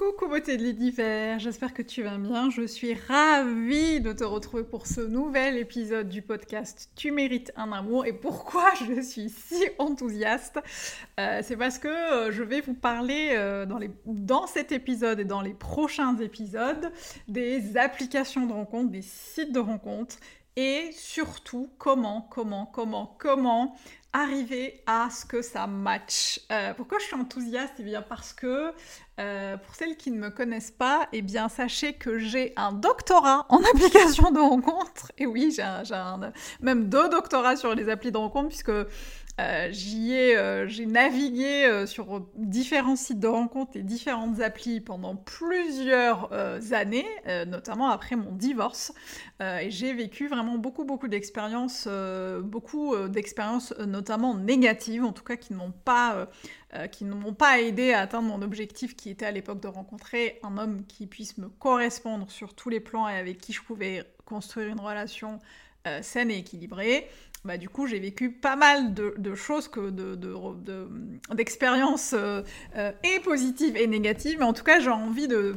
Coucou beauté de l'univers, j'espère que tu vas bien. Je suis ravie de te retrouver pour ce nouvel épisode du podcast Tu mérites un amour. Et pourquoi je suis si enthousiaste euh, C'est parce que euh, je vais vous parler euh, dans, dans cet épisode et dans les prochains épisodes des applications de rencontres, des sites de rencontres et surtout comment, comment, comment, comment arriver à ce que ça match. Euh, pourquoi je suis enthousiaste? Eh bien parce que, euh, pour celles qui ne me connaissent pas, eh bien sachez que j'ai un doctorat en application de rencontre. Et oui, j'ai même deux doctorats sur les applis de rencontre, puisque euh, j'y ai, euh, j'ai navigué euh, sur différents sites de rencontres et différentes applis pendant plusieurs années, notamment après mon divorce. et j'ai vécu vraiment beaucoup, d'expériences, beaucoup d'expériences notamment négatives, en tout cas qui ne m'ont pas aidé à atteindre mon objectif qui était à l'époque de rencontrer un homme qui puisse me correspondre sur tous les plans et avec qui je pouvais construire une relation saine et équilibrée bah, du coup, j'ai vécu pas mal de, choses, que d'expériences euh, euh, et positives et négatives. Mais en tout cas, j'ai envie de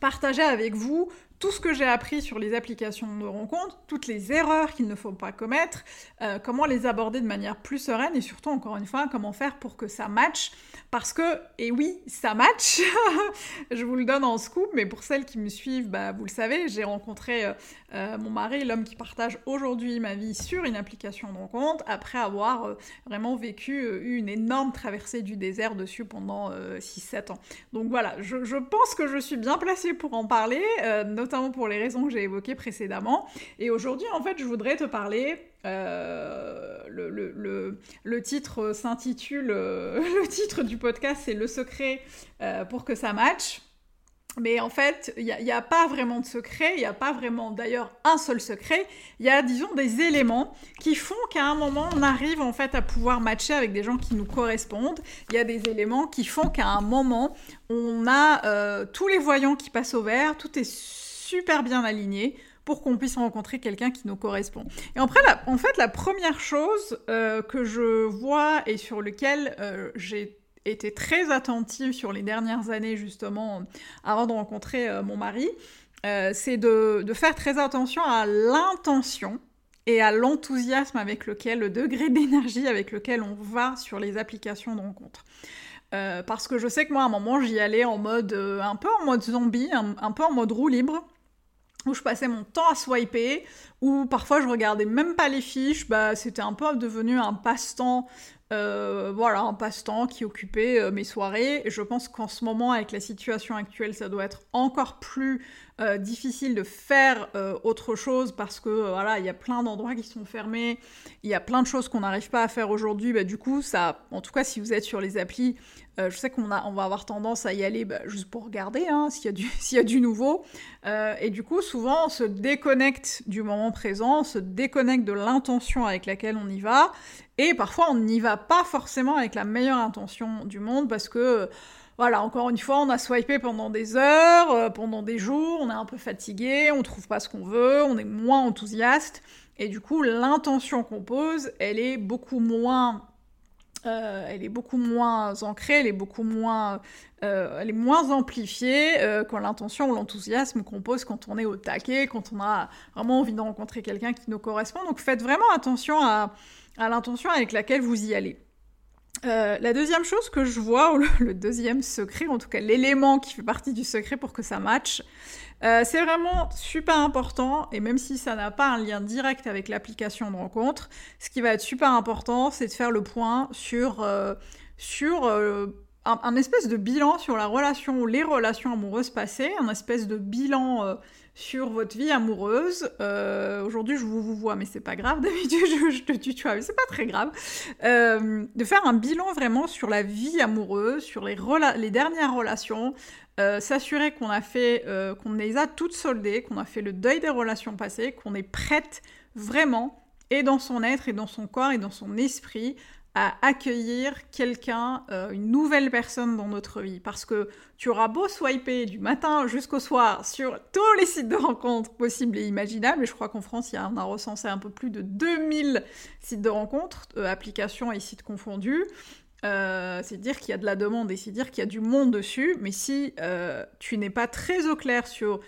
partager avec vous tout ce que j'ai appris sur les applications de rencontres, toutes les erreurs qu'il ne faut pas commettre, euh, comment les aborder de manière plus sereine et surtout, encore une fois, comment faire pour que ça matche. Parce que, et oui, ça match, je vous le donne en scoop, mais pour celles qui me suivent, bah, vous le savez, j'ai rencontré euh, euh, mon mari, l'homme qui partage aujourd'hui ma vie sur une application de rencontre, après avoir vraiment vécu une énorme traversée du désert dessus pendant 6-7 ans. Donc voilà, je, je, pense que je suis bien placée pour en parler, notamment notamment pour les raisons que j'ai évoquées précédemment. Et aujourd'hui, en fait, je voudrais te parler. Euh, le, titre s'intitule. Euh, le titre du podcast, c'est Le secret euh, pour que ça matche. Mais en fait, il n'y a, pas vraiment de secret, il n'y a pas vraiment d'ailleurs un seul secret, il y a disons des éléments qui font qu'à un moment on arrive en fait à pouvoir matcher avec des gens qui nous correspondent, il y a des éléments qui font qu'à un moment on a tous les voyants qui passent au vert, tout est super bien aligné pour qu'on puisse rencontrer quelqu'un qui nous correspond. Et après, en fait, la première chose euh, que je vois et sur lequel euh, j'ai été très attentive sur les dernières années, justement, avant de rencontrer euh, mon mari, c'est de, de, faire très attention à l'intention et à l'enthousiasme avec lequel, le degré d'énergie avec lequel on va sur les applications de rencontre. parce que je sais que moi, à un moment, j'y allais en mode, un peu en mode zombie, un peu en mode roue libre où je passais mon temps à swiper, où parfois je regardais même pas les fiches, bah c'était un peu devenu un passe-temps, euh, voilà, un passe-temps qui occupait euh, mes soirées. Je pense qu'en ce moment, avec la situation actuelle, ça doit être encore plus euh, difficile de faire autre chose parce que voilà, il y a plein d'endroits qui sont fermés, il y a plein de choses qu'on n'arrive pas à faire aujourd'hui. Bah, du coup, ça, en tout cas, si vous êtes sur les applis, je sais qu'on on va avoir tendance à y aller bah, juste pour regarder hein, s'il y, y, a du nouveau. Et du coup, souvent, on se déconnecte du moment présent, on se déconnecte de l'intention avec laquelle on y va. Et parfois, on n'y va pas forcément avec la meilleure intention du monde parce que voilà, encore une fois, on a swipé pendant des heures, euh, pendant des jours, on est un peu fatigué, on trouve pas ce qu'on veut, on est moins enthousiaste. Et du coup, l'intention qu'on pose, elle est beaucoup moins euh, elle est beaucoup moins ancrée, elle est beaucoup moins, euh, elle est moins amplifiée euh, quand l'intention ou l'enthousiasme qu'on pose quand on est au taquet, quand on a vraiment envie de rencontrer quelqu'un qui nous correspond. Donc faites vraiment attention à, l'intention avec laquelle vous y allez. la deuxième chose que je vois, ou le, deuxième secret, en tout cas l'élément qui fait partie du secret pour que ça matche, euh, c'est vraiment super important, et même si ça n'a pas un lien direct avec l'application de rencontre, ce qui va être super important, c'est de faire le point sur, euh, sur euh, un, espèce de bilan sur la relation, les relations amoureuses passées, un espèce de bilan sur votre vie amoureuse. Aujourd'hui, je vous, vois, mais c'est pas grave. D'habitude, je, te tutoie, mais c'est pas très grave. De faire un bilan vraiment sur la vie amoureuse, sur les dernières relations, s'assurer qu'on a fait, qu'on les a toutes soldées, qu'on a fait le deuil des relations passées, qu'on est prête vraiment et dans son être, et dans son corps, et dans son esprit, à accueillir quelqu'un, euh, une nouvelle personne dans notre vie. Parce que tu auras beau swiper du matin jusqu'au soir sur tous les sites de rencontres possibles et imaginables, et je crois qu'en France, il y a, on a recensé un peu plus de 2000 sites de rencontres, euh, applications et sites confondus. Euh, c'est dire qu'il y a de la demande et c'est dire qu'il y a du monde dessus, mais si tu n'es pas très au clair sur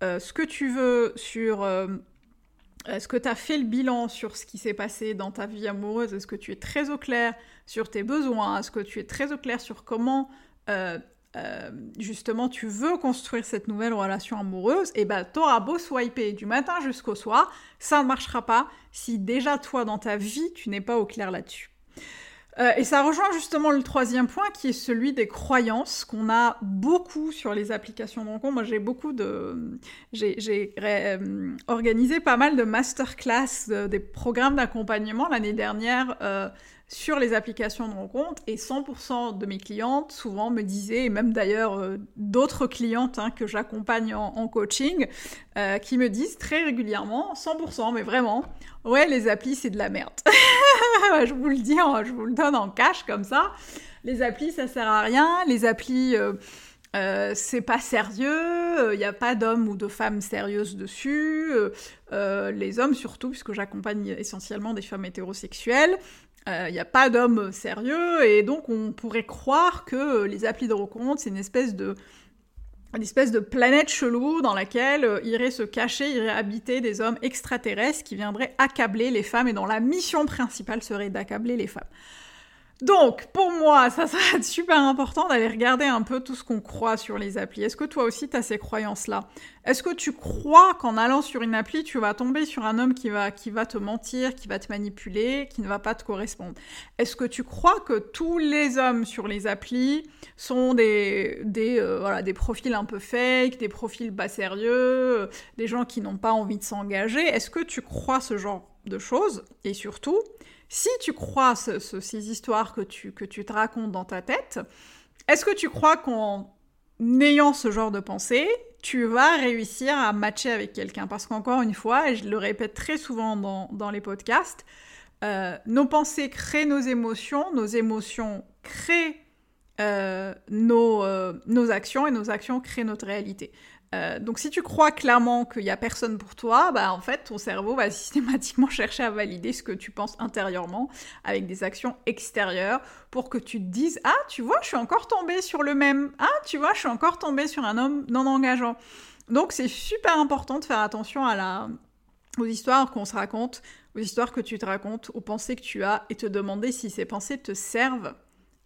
ce que tu veux, sur est-ce que tu as fait le bilan sur ce qui s'est passé dans ta vie amoureuse Est-ce que tu es très au clair sur tes besoins Est-ce que tu es très au clair sur comment euh, euh, justement tu veux construire cette nouvelle relation amoureuse Et eh ben t'auras beau swiper du matin jusqu'au soir, ça ne marchera pas si déjà toi dans ta vie tu n'es pas au clair là-dessus. Euh, et ça rejoint justement le troisième point qui est celui des croyances qu'on a beaucoup sur les applications de rencontre. Moi j'ai beaucoup de... J'ai euh, organisé pas mal de masterclass, des programmes d'accompagnement l'année dernière euh, sur les applications de rencontre et 100% de mes clientes souvent me disaient, et même d'ailleurs euh, d'autres clientes hein, que j'accompagne en, coaching, euh, qui me disent très régulièrement, 100%, mais vraiment, ouais, les applis c'est de la merde. je vous le dis, je vous le donne en cash comme ça. Les applis ça sert à rien, les applis... Euh, c'est pas sérieux, il n'y a pas d'hommes ou de femmes sérieuses dessus, les hommes surtout, puisque j'accompagne essentiellement des femmes hétérosexuelles, il euh, n'y a pas d'homme sérieux, et donc on pourrait croire que les applis de rencontre, c'est une espèce de planète chelou dans laquelle euh, iraient se cacher, iraient habiter des hommes extraterrestres qui viendraient accabler les femmes et dont la mission principale serait d'accabler les femmes. Donc, pour moi, ça serait super important d'aller regarder un peu tout ce qu'on croit sur les applis. Est-ce que toi aussi, tu as ces croyances-là? Est-ce que tu crois qu'en allant sur une appli, tu vas tomber sur un homme qui va, qui va te mentir, qui va te manipuler, qui ne va pas te correspondre? Est-ce que tu crois que tous les hommes sur les applis sont des, des, euh, des profils un peu fake, des profils pas sérieux, euh, des gens qui n'ont pas envie de s'engager? Est-ce que tu crois ce genre de choses? Et surtout, si tu crois ces histoires que tu, te racontes dans ta tête, est-ce que tu crois qu'en ayant ce genre de pensée, tu vas réussir à matcher avec quelqu'un? Parce qu'encore une fois, et je le répète très souvent dans, les podcasts, euh, nos pensées créent nos émotions, nos émotions créent euh, euh, nos actions et nos actions créent notre réalité. Euh, donc si tu crois clairement qu'il n'y a personne pour toi, bah en fait ton cerveau va systématiquement chercher à valider ce que tu penses intérieurement avec des actions extérieures pour que tu te dises ah tu vois je suis encore tombée sur le même ah tu vois je suis encore tombée sur un homme non engageant. Donc c'est super important de faire attention à la aux histoires qu'on se raconte, aux histoires que tu te racontes, aux pensées que tu as et te demander si ces pensées te servent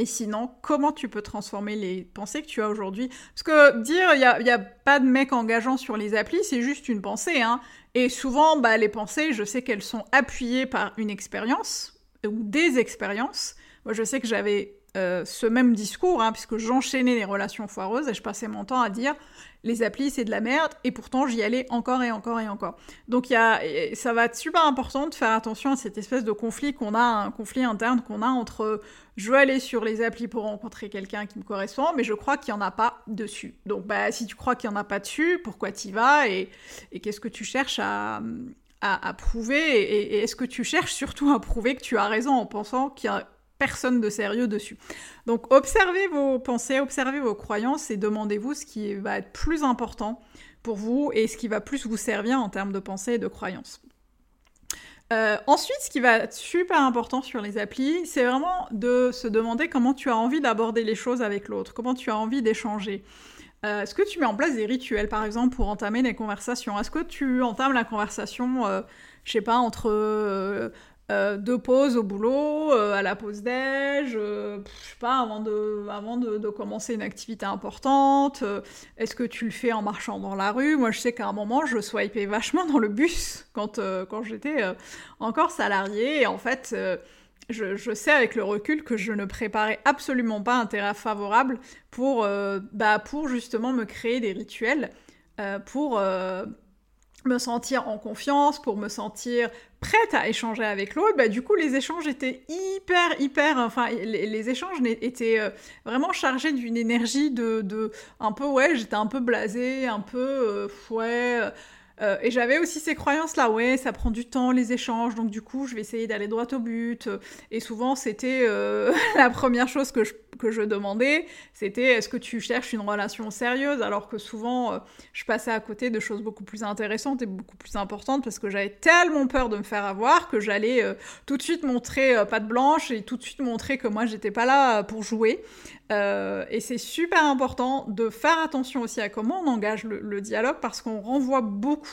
et sinon, comment tu peux transformer les pensées que tu as aujourd'hui? Parce que dire il n'y a, pas de mec engageant sur les applis, c'est juste une pensée. Hein. Et souvent, bah, les pensées, je sais qu'elles sont appuyées par une expérience ou des expériences. Moi, je sais que j'avais euh, ce même discours, hein, puisque j'enchaînais les relations foireuses et je passais mon temps à dire les applis c'est de la merde et pourtant j'y allais encore et encore et encore. Donc ça va être super important de faire attention à cette espèce de conflit qu'on a, un conflit interne qu'on a entre je veux aller sur les applis pour rencontrer quelqu'un qui me correspond, mais je crois qu'il n'y en a pas dessus. Donc bah si tu crois qu'il n'y en a pas dessus, pourquoi tu y vas et, qu'est-ce que tu cherches à, à, prouver et, et est-ce que tu cherches surtout à prouver que tu as raison en pensant qu'il y a personne de sérieux dessus. Donc observez vos pensées, observez vos croyances et demandez-vous ce qui va être plus important pour vous et ce qui va plus vous servir en termes de pensée et de croyances. Euh, ensuite, ce qui va être super important sur les applis, c'est vraiment de se demander comment tu as envie d'aborder les choses avec l'autre, comment tu as envie d'échanger. Euh, est-ce que tu mets en place des rituels, par exemple, pour entamer des conversations? Est-ce que tu entames la conversation, euh, je sais pas, entre euh, deux pauses au boulot, euh, à la pause déj, euh, je sais pas, avant de, avant de, commencer une activité importante. Est-ce que tu le fais en marchant dans la rue? Moi, je sais qu'à un moment, je swipais vachement dans le bus quand, quand j'étais encore salariée. Et en fait, je, sais avec le recul que je ne préparais absolument pas un terrain favorable pour, bah, pour justement me créer des rituels, pour me sentir en confiance, pour me sentir prête à échanger avec l'autre, bah, du coup les échanges étaient hyper hyper, enfin les, échanges étaient euh, vraiment chargés d'une énergie de, de, un peu ouais, j'étais un peu blasée, un peu euh, ouais. Euh, et j'avais aussi ces croyances là, ouais, ça prend du temps les échanges, donc du coup je vais essayer d'aller droit au but. Et souvent c'était la première chose que je que je demandais, c'était est-ce que tu cherches une relation sérieuse? Alors que souvent, euh, je passais à côté de choses beaucoup plus intéressantes et beaucoup plus importantes parce que j'avais tellement peur de me faire avoir que j'allais euh, tout de suite montrer euh, patte blanche et tout de suite montrer que moi, j'étais pas là pour jouer. et c'est super important de faire attention aussi à comment on engage le, dialogue parce qu'on renvoie beaucoup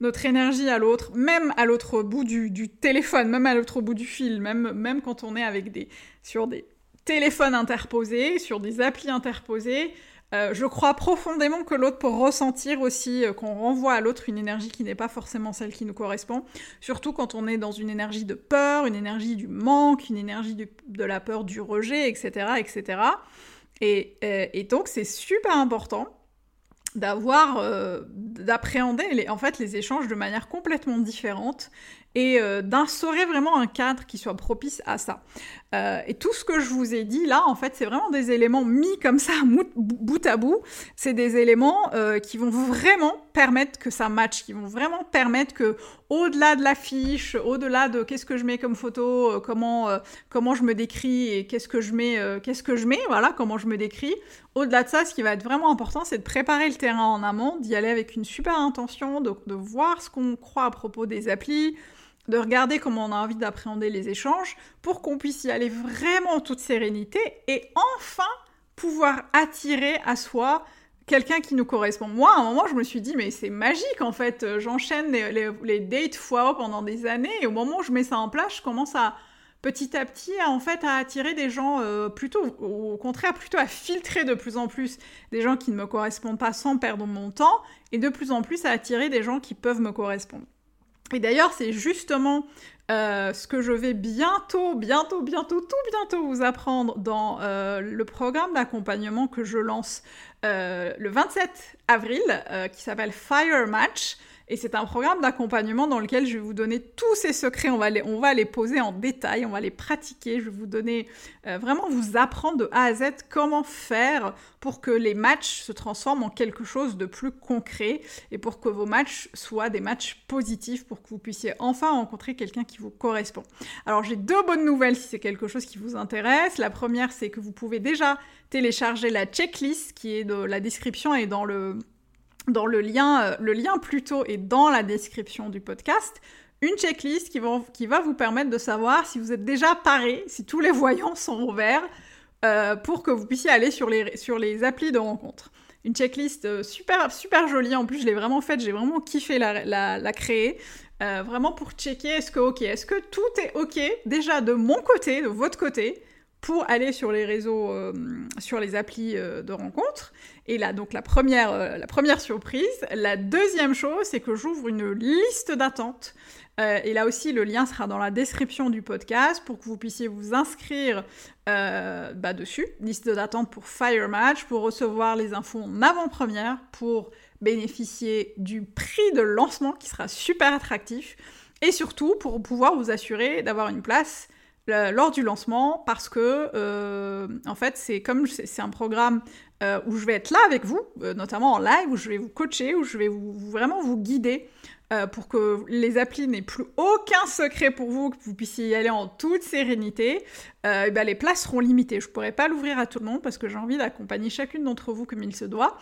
notre énergie à l'autre, même à l'autre bout du, du, téléphone, même à l'autre bout du fil, même, même quand on est avec des, sur des, téléphone interposé, sur des applis interposées. Euh, je crois profondément que l'autre peut ressentir aussi euh, qu'on renvoie à l'autre une énergie qui n'est pas forcément celle qui nous correspond, surtout quand on est dans une énergie de peur, une énergie du manque, une énergie de la peur du rejet, etc. etc. Et, euh, et donc c'est super important d'avoir d'appréhender en fait les échanges de manière complètement différente et euh, d'instaurer vraiment un cadre qui soit propice à ça. Euh, et tout ce que je vous ai dit là, en fait, c'est vraiment des éléments mis comme ça, bout à bout. C'est des éléments euh, qui vont vraiment permettre que ça matche, qui vont vraiment permettre que, au-delà de l'affiche, au-delà de qu'est-ce que je mets comme photo, comment, comment je me décris et qu'est-ce que je mets, qu'est-ce que je mets, voilà, comment je me décris. Au-delà de ça, ce qui va être vraiment important, c'est de préparer le terrain en amont, d'y aller avec une super intention, de, de voir ce qu'on croit à propos des applis, de regarder comment on a envie d'appréhender les échanges pour qu'on puisse y aller vraiment en toute sérénité et enfin pouvoir attirer à soi quelqu'un qui nous correspond. Moi, à un moment, je me suis dit, mais c'est magique en fait, j'enchaîne les, dates fois pendant des années et au moment où je mets ça en place, je commence à petit à petit à, en fait à attirer des gens euh, plutôt au contraire plutôt à filtrer de plus en plus des gens qui ne me correspondent pas sans perdre mon temps et de plus en plus à attirer des gens qui peuvent me correspondre. Et d'ailleurs, c'est justement euh, ce que je vais bientôt, bientôt, bientôt, tout bientôt vous apprendre dans euh, le programme d'accompagnement que je lance euh, le 27 avril, qui s'appelle Fire Match. Et c'est un programme d'accompagnement dans lequel je vais vous donner tous ces secrets. On va les, on va les poser en détail, on va les pratiquer. Je vais vous donner, euh, vraiment vous apprendre de A à Z comment faire pour que les matchs se transforment en quelque chose de plus concret et pour que vos matchs soient des matchs positifs pour que vous puissiez enfin rencontrer quelqu'un qui vous correspond. Alors j'ai deux bonnes nouvelles si c'est quelque chose qui vous intéresse. La première, c'est que vous pouvez déjà télécharger la checklist qui est dans la description et dans le dans le lien, euh, le lien plutôt est dans la description du podcast, une checklist qui va, vous permettre de savoir si vous êtes déjà paré, si tous les voyants sont ouverts, euh, pour que vous puissiez aller sur les, sur les applis de rencontre. Une checklist euh, super, super jolie, en plus je l'ai vraiment faite, j'ai vraiment kiffé la, la, créer. vraiment pour checker est-ce que ok, est-ce que tout est ok déjà de mon côté, de votre côté, pour aller sur les réseaux, euh, sur les applis euh, de rencontres. Et là, donc la première, euh, la première surprise. La deuxième chose, c'est que j'ouvre une liste d'attente. et là aussi, le lien sera dans la description du podcast pour que vous puissiez vous inscrire bah, dessus. Liste d'attente pour Fire Match, pour recevoir les infos en avant-première, pour bénéficier du prix de lancement qui sera super attractif. Et surtout, pour pouvoir vous assurer d'avoir une place lors du lancement parce que euh, en fait c'est comme c'est un programme euh, où je vais être là avec vous, euh, notamment en live, où je vais vous coacher, où je vais vraiment vous guider pour que les applis n'aient plus aucun secret pour vous, que vous puissiez y aller en toute sérénité. ben les places seront limitées. Je pourrais pas l'ouvrir à tout le monde parce que j'ai envie d'accompagner chacune d'entre vous comme il se doit.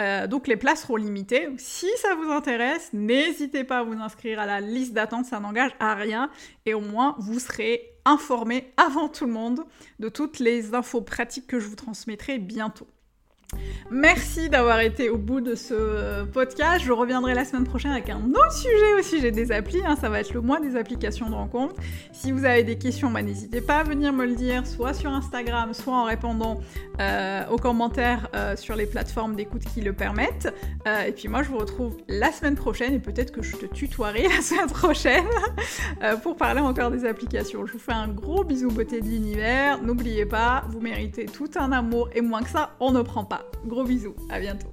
Euh, donc les places seront limitées. Si ça vous intéresse, n'hésitez pas à vous inscrire à la liste d'attente, ça n'engage à rien. Et au moins, vous serez informé avant tout le monde de toutes les infos pratiques que je vous transmettrai bientôt. Merci d'avoir été au bout de ce podcast. Je reviendrai la semaine prochaine avec un autre sujet au sujet des applis. Hein. Ça va être le mois des applications de rencontre. Si vous avez des questions, bah, n'hésitez pas à venir me le dire, soit sur Instagram, soit en répondant euh, aux commentaires euh, sur les plateformes d'écoute qui le permettent. Euh, et puis moi, je vous retrouve la semaine prochaine et peut-être que je te tutoierai la semaine prochaine pour parler encore des applications. Je vous fais un gros bisou beauté de l'univers. N'oubliez pas, vous méritez tout un amour et moins que ça, on ne prend pas. Gros bisous, à bientôt.